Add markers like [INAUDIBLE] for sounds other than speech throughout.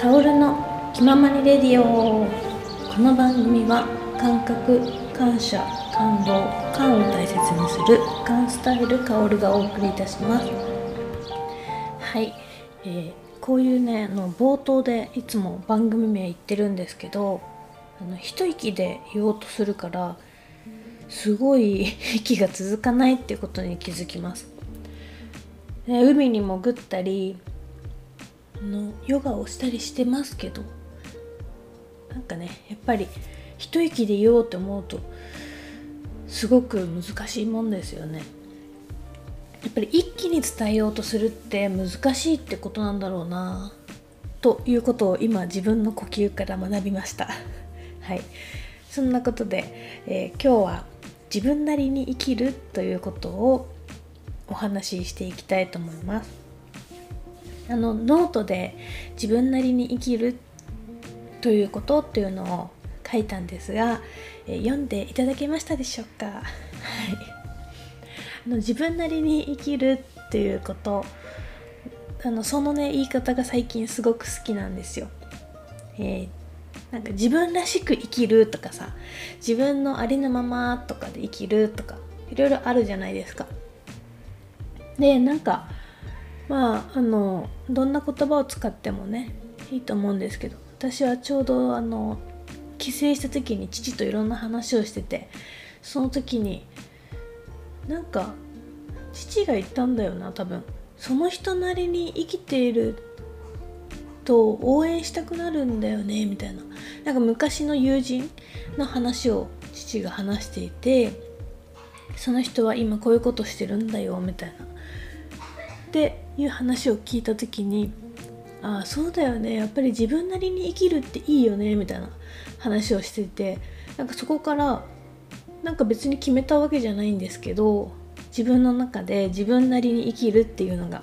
カオルの気ままにレディオ。この番組は感覚感謝感動感を大切にする感スタイルカオルがお送りいたします。はい、えー、こういうねあの冒頭でいつも番組名言ってるんですけどあの一息で言おうとするからすごい息が続かないっていうことに気づきます。で海に潜ったりのヨガをしたりしてますけどなんかねやっぱり一息で言おうと思うとすごく難しいもんですよね。やっぱり一気に伝えようとするって難しいってことなんだろうなということを今自分の呼吸から学びました。[LAUGHS] はいそんなことで、えー、今日は自分なりに生きるということをお話ししていきたいと思いますあのノートで自分なりに生きるということっていうのを書いたんですが、え、読んでいただけましたでしょうか、[LAUGHS] はい、あの自分なりに生きるっていうことあのそのね言い方が最近すごく好きなんですよ、えー、なんか自分らしく生きるとかさ自分のありのままとかで生きるとかいろいろあるじゃないですか。でなんかまああのどんな言葉を使ってもねいいと思うんですけど私はちょうどあの帰省した時に父といろんな話をしててその時になんか父が言ったんだよな多分。その人なりに生きていると応援したくなるんだよねみたいな。なんか昔の友人の話を父が話していてその人は今こういうことしてるんだよみたいな。っていう話を聞いた時にああそうだよねやっぱり自分なりに生きるっていいよねみたいな話をしててなんかそこからなんか別に決めたわけじゃないんですけど自分の中で自分なりに生きるっていうのが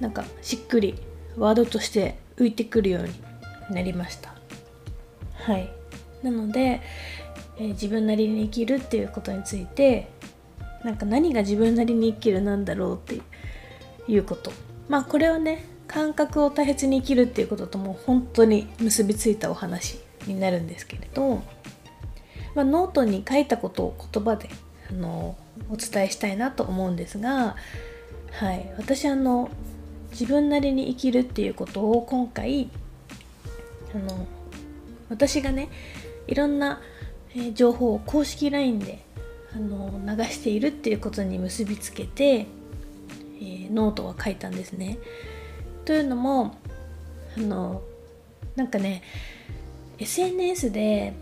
なんかしっくりワードとして浮いてくるようになりました。はい。なので、えー、自分なりに生きるっていうことについてなんか何が自分なりに生きるなんだろうっていうこと。まあこれはね感覚を大切に生きるっていうことともう本当に結びついたお話になるんですけれど、まあ、ノートに書いたことを言葉であのお伝えしたいなと思うんですが、はい、私あの自分なりに生きるっていうことを今回あの私がねいろんな、情報を公式 LINE であの流しているっていうことに結びつけて、えー、ノートは書いたんですね。というのもあのなんかね SNS で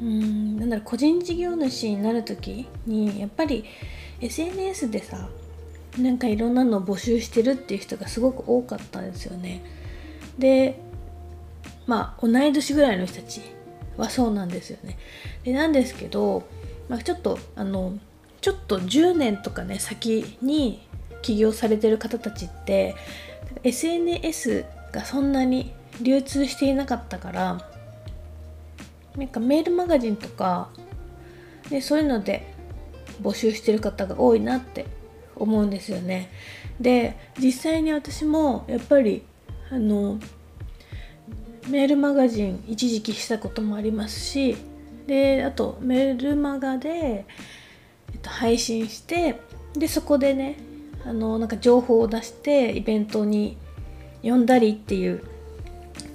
うんなんだろう個人事業主になる時にやっぱり SNS でさなんかいろんなのを募集してるっていう人がすごく多かったんですよね。でまあ同い年ぐらいの人たちはそうなんですよね。でなんですけど、まあ、ちょっとあのちょっと10年とかね先に起業されてる方たちって SNS がそんなに流通していなかったからなんかメールマガジンとかでそういうので募集してる方が多いなって思うんですよね。で実際に私もやっぱりあのメールマガジン一時期したこともありますしであとメールマガで、っと、配信してでそこでねあのなんか情報を出してイベントに呼んだりっていう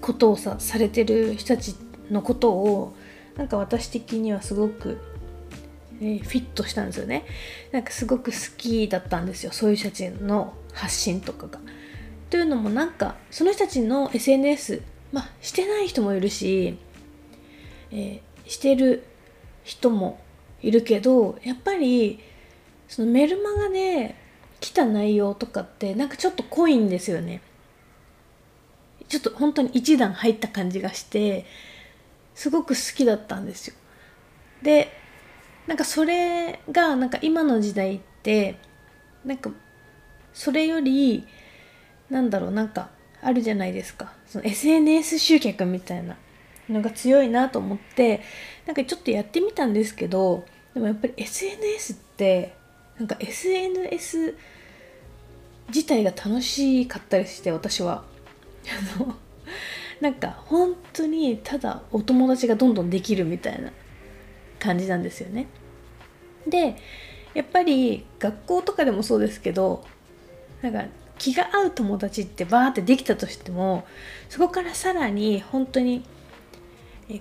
ことをさされてる人たちのことをなんか私的にはすごくえフィットしたんですよねなんかすごく好きだったんですよそういう人たちの発信とかが。というのもなんかその人たちの SNS まあしてない人もいるし、えー、してる人もいるけどやっぱりそのメルマガで来た内容とかってなんかちょっと濃いんですよね。ちょっと本当に一段入った感じがしてすごく好きだったんですよ。でなんかそれがなんか今の時代ってなんかそれよりなんだろうなんかあるじゃないですかその SNS 集客みたいなのが強いなと思ってなんかちょっとやってみたんですけどでもやっぱり SNS ってなんか SNS 自体が楽しかったりして私はあのなんか本当にただお友達がどんどんできるみたいな感じなんですよね。でやっぱり学校とかでもそうですけどなんか気が合う友達ってバーってできたとしてもそこからさらに本当に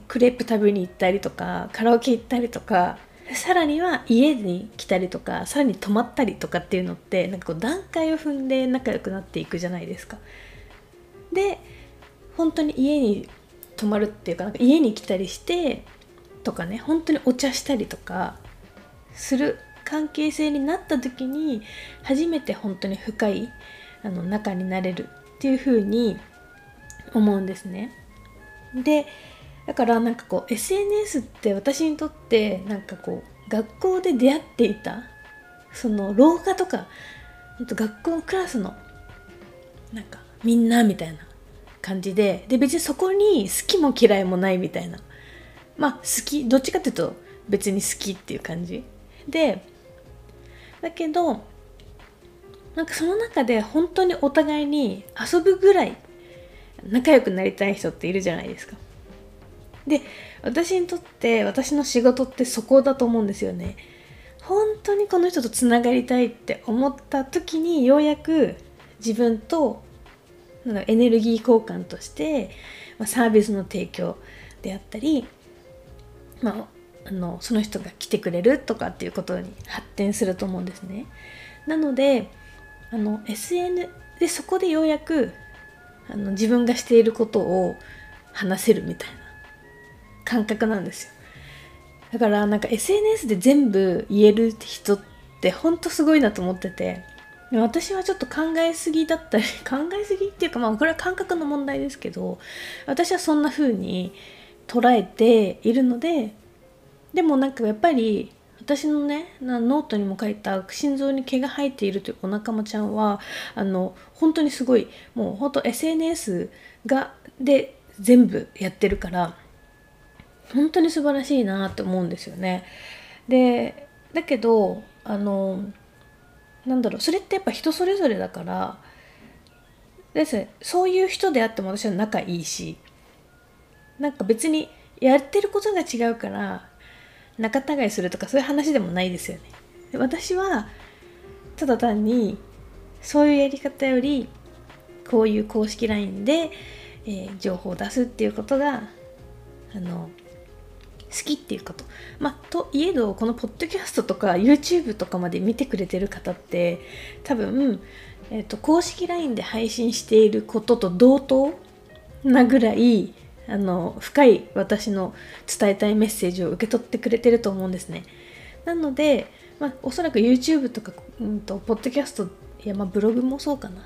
クレープ食べに行ったりとかカラオケ行ったりとかさらには家に来たりとかさらに泊まったりとかっていうのってなんかこう段階を踏んで仲良くなっていくじゃないですか。で本当に家に泊まるっていうかなんか家に来たりしてとかね本当にお茶したりとかする関係性になった時に初めて本当に深いあの仲になれるっていう風に思うんですね。でだからなんかこう SNS って私にとってなんかこう学校で出会っていたその廊下とかと学校のクラスのなんかみんなみたいな感じでで別にそこに好きも嫌いもないみたいな。まあ好きどっちかっていうと別に好きっていう感じ。でだけどなんかその中で本当にお互いに遊ぶぐらい仲良くなりたい人っているじゃないですか。で私にとって私の仕事ってそこだと思うんですよね本当にこの人とつながりたいって思った時にようやく自分とエネルギー交換として、ま、サービスの提供であったり、まあ、あのその人が来てくれるとかっていうことに発展すると思うんですね。なのであの SN でそこでようやくあの自分がしていることを話せるみたいな感覚なんですよ。だからなんか SNS で全部言える人ってほんとすごいなと思ってて私はちょっと考えすぎだったり [LAUGHS] 考えすぎっていうかまあこれは感覚の問題ですけど私はそんな風に捉えているのででもなんかやっぱり私のねノートにも書いた心臓に毛が生えているというお仲間ちゃんはあの本当にすごいもう本当 SNS がで全部やってるから本当に素晴らしいなって思うんですよね。でだけどあのなんだろうそれってやっぱ人それぞれだからですそういう人であっても私は仲いいしなんか別にやってることが違うから仲違いするとかそういう話でもないですよね。で私はただ単にそういうやり方よりこういう公式 LINE で、えー、情報を出すっていうことがあの好きっていうこと。まあ、といえどこのポッドキャストとか YouTube とかまで見てくれてる方って多分、えーと、公式 LINE で配信していることと同等なぐらいあの深い私の伝えたいメッセージを受け取ってくれてると思うんですね。なので、まあ、おそらく YouTube とか、うんと、ポッドキャスト、いやまあブログもそうかな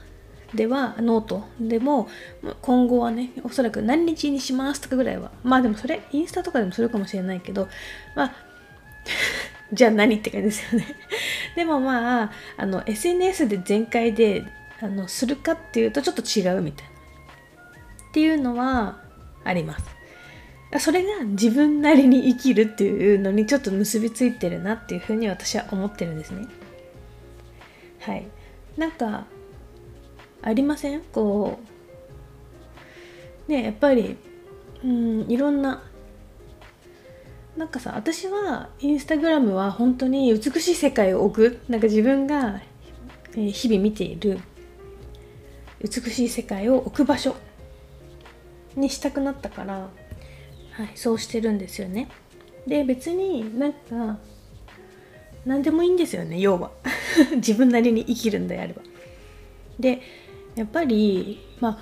では note。でも今後はねおそらく何日にしますとかぐらいはまあでもそれインスタとかでもするかもしれないけどまあ [LAUGHS] じゃあ何って感じですよね。[LAUGHS] でもまああの SNS で全開であのするかっていうとちょっと違うみたいな。っていうのはあります。それが自分なりに生きるっていうのにちょっと結びついてるなっていうふうに私は思ってるんですね。はい。なんかありません？こう。ねやっぱりうんいろんな。なんかさ私はインスタグラムは本当に美しい世界を置く。なんか自分が日々見ている美しい世界を置く場所にしたくなったから、はい、そうしてるんですよね。で別になんか何でもいいんですよね要は。[LAUGHS] 自分なりに生きるんであれば。でやっぱりまあ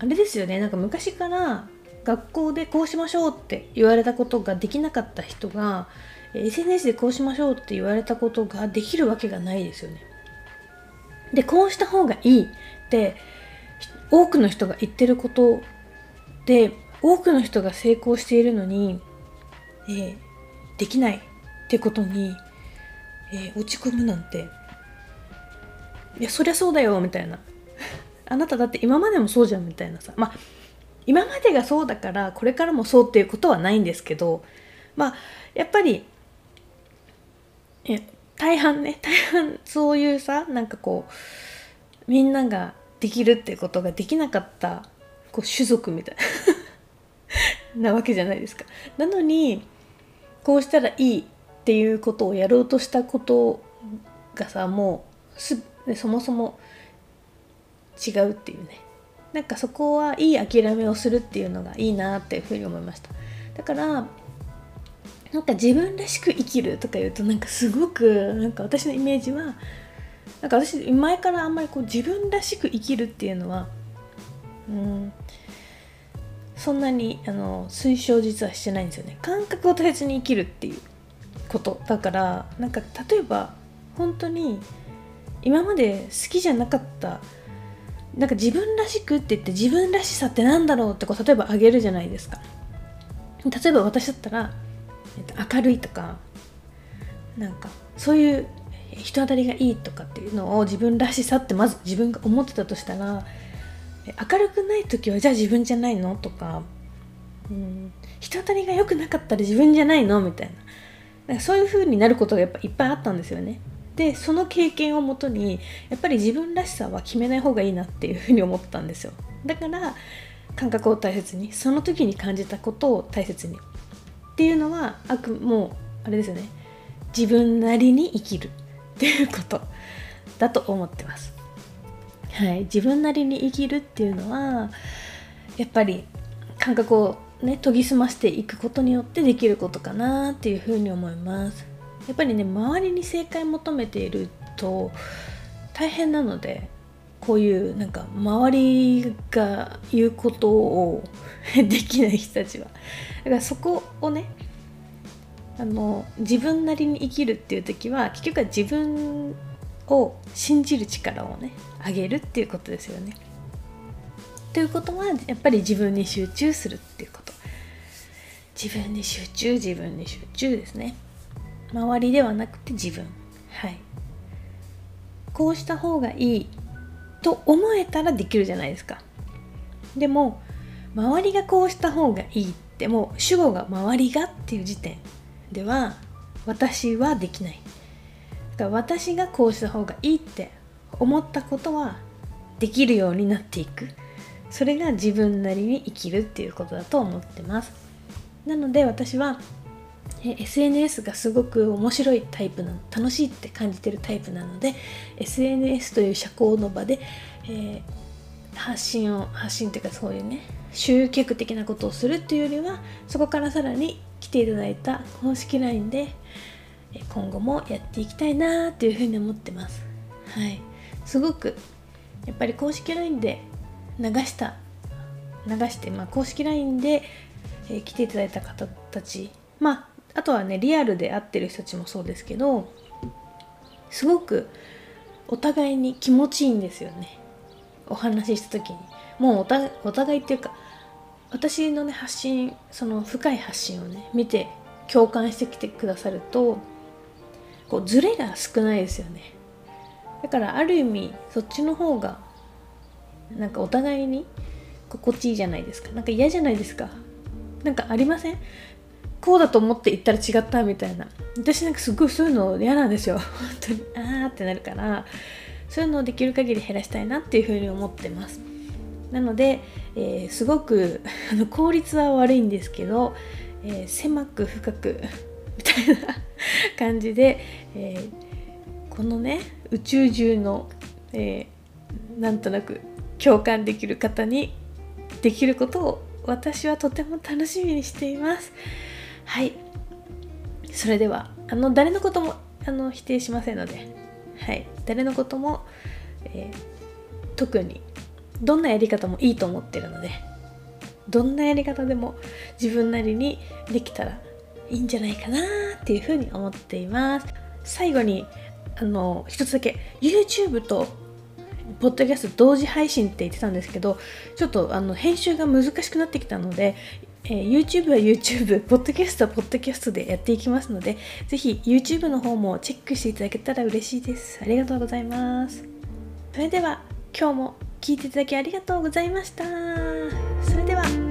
あれですよね。なんか昔から学校でこうしましょうって言われたことができなかった人が SNS でこうしましょうって言われたことができるわけがないですよね。でこうした方がいいって多くの人が言ってることで多くの人が成功しているのに、えー、できないってことに、えー、落ち込むなんて。いやそりゃそうだよみたいな。あなただって今までもそうじゃんみたいなさ。まあ今までがそうだからこれからもそうっていうことはないんですけどまあやっぱり大半ね。[LAUGHS] 大半そういうさなんかこうみんなができるっていうことができなかったこう種族みたいな。[LAUGHS] なわけじゃないですか。なのにこうしたらいいっていうことをやろうとしたことがさもうそもそも違うっていうね。なんかそこはいい諦めをするっていうのがいいなっていうふうに思いました。だからなんか自分らしく生きるとか言うとなんかすごくなんか私のイメージはなんか私前からあんまりこう自分らしく生きるっていうのはうんそんなにあの推奨実はしてないんですよね。感覚を大切に生きるっていうことだからなんか例えば本当に今まで好きじゃなかったなんか自分らしくって言って自分らしさってなんだろうってこう例えばあげるじゃないですか。例えば私だったら、えっと、明るいとかなんかそういう人当たりがいいとかっていうのを自分らしさってまず自分が思ってたとしたら明るくない時はじゃあ自分じゃないのとか、うん、人当たりが良くなかったら自分じゃないのみたいな。そういう風になることがやっぱいっぱいあったんですよね。でその経験をもとにやっぱり自分らしさは決めない方がいいなっていうふうに思ったんですよ。だから感覚を大切にその時に感じたことを大切に。っていうのはあくもうあれですよね。自分なりに生きる。っていうこと。だと思ってます。はい。自分なりに生きるっていうのはやっぱり感覚をね研ぎ澄ましていくことによってできることかなっていうふうに思います。やっぱりね周りに正解求めていると大変なのでこういうなんか周りが言うことを [LAUGHS] できない人たちはだからそこをねあの自分なりに生きるっていう時は結局は自分を信じる力をね上げるっていうことですよね。ということはやっぱり自分に集中するっていうこと自分に集中自分に集中ですね。周りではなくて自分。はい。こうした方がいいと思えたらできるじゃないですか。でも周りがこうした方がいいってもう主語が周りがっていう時点では私はできない。だから私がこうした方がいいって思ったことはできるようになっていく。それが自分なりに生きるっていうことだと思ってます。なので私は SNS がすごく面白いタイプなの楽しいって感じてるタイプなので SNS という社交の場で、えー、発信を発信っていうかそういうね集客的なことをするっていうよりはそこからさらに来ていただいた公式 LINE で今後もやっていきたいなというふうに思ってます。はい。すごくやっぱり公式 LINE で流した流して、まあ、公式 LINE で、え、来ていただいた方たちまああとはねリアルで会ってる人たちもそうですけどすごくお互いに気持ちいいんですよね。お話しした時に。もうお互いっていうか私のね発信その深い発信をね見て共感してきてくださるとこうズレが少ないですよね。だからある意味そっちの方がなんかお互いに心地いいじゃないですか。なんか嫌じゃないですか。なんかありません？こうだと思って言ったら違ったみたいな。私なんかすごいそういうの嫌なんですよ。[LAUGHS] 本当に。あーってなるから。そういうのをできる限り減らしたいなっていうふうに思ってます。なので、えー、すごく [LAUGHS] あの効率は悪いんですけど、えー、狭く深く [LAUGHS] みたいな感じで、えー、このね宇宙中の、えなんとなく共感できる方にできることを私はとても楽しみにしています。はい。それではあの誰のこともあの否定しませんので、はい、誰のことも、えー、特にどんなやり方もいいと思ってるので。どんなやり方でも自分なりにできたらいいんじゃないかなっていうふうに思っています。最後にあの一つだけ YouTube とポッドキャスト同時配信って言ってたんですけどちょっとあの編集が難しくなってきたのでえー、YouTube は YouTube、ポッドキャストはポッドキャストでやっていきますので、ぜひ YouTube の方もチェックしていただけたら嬉しいです。ありがとうございます。それでは今日も聴いていただきありがとうございました。それでは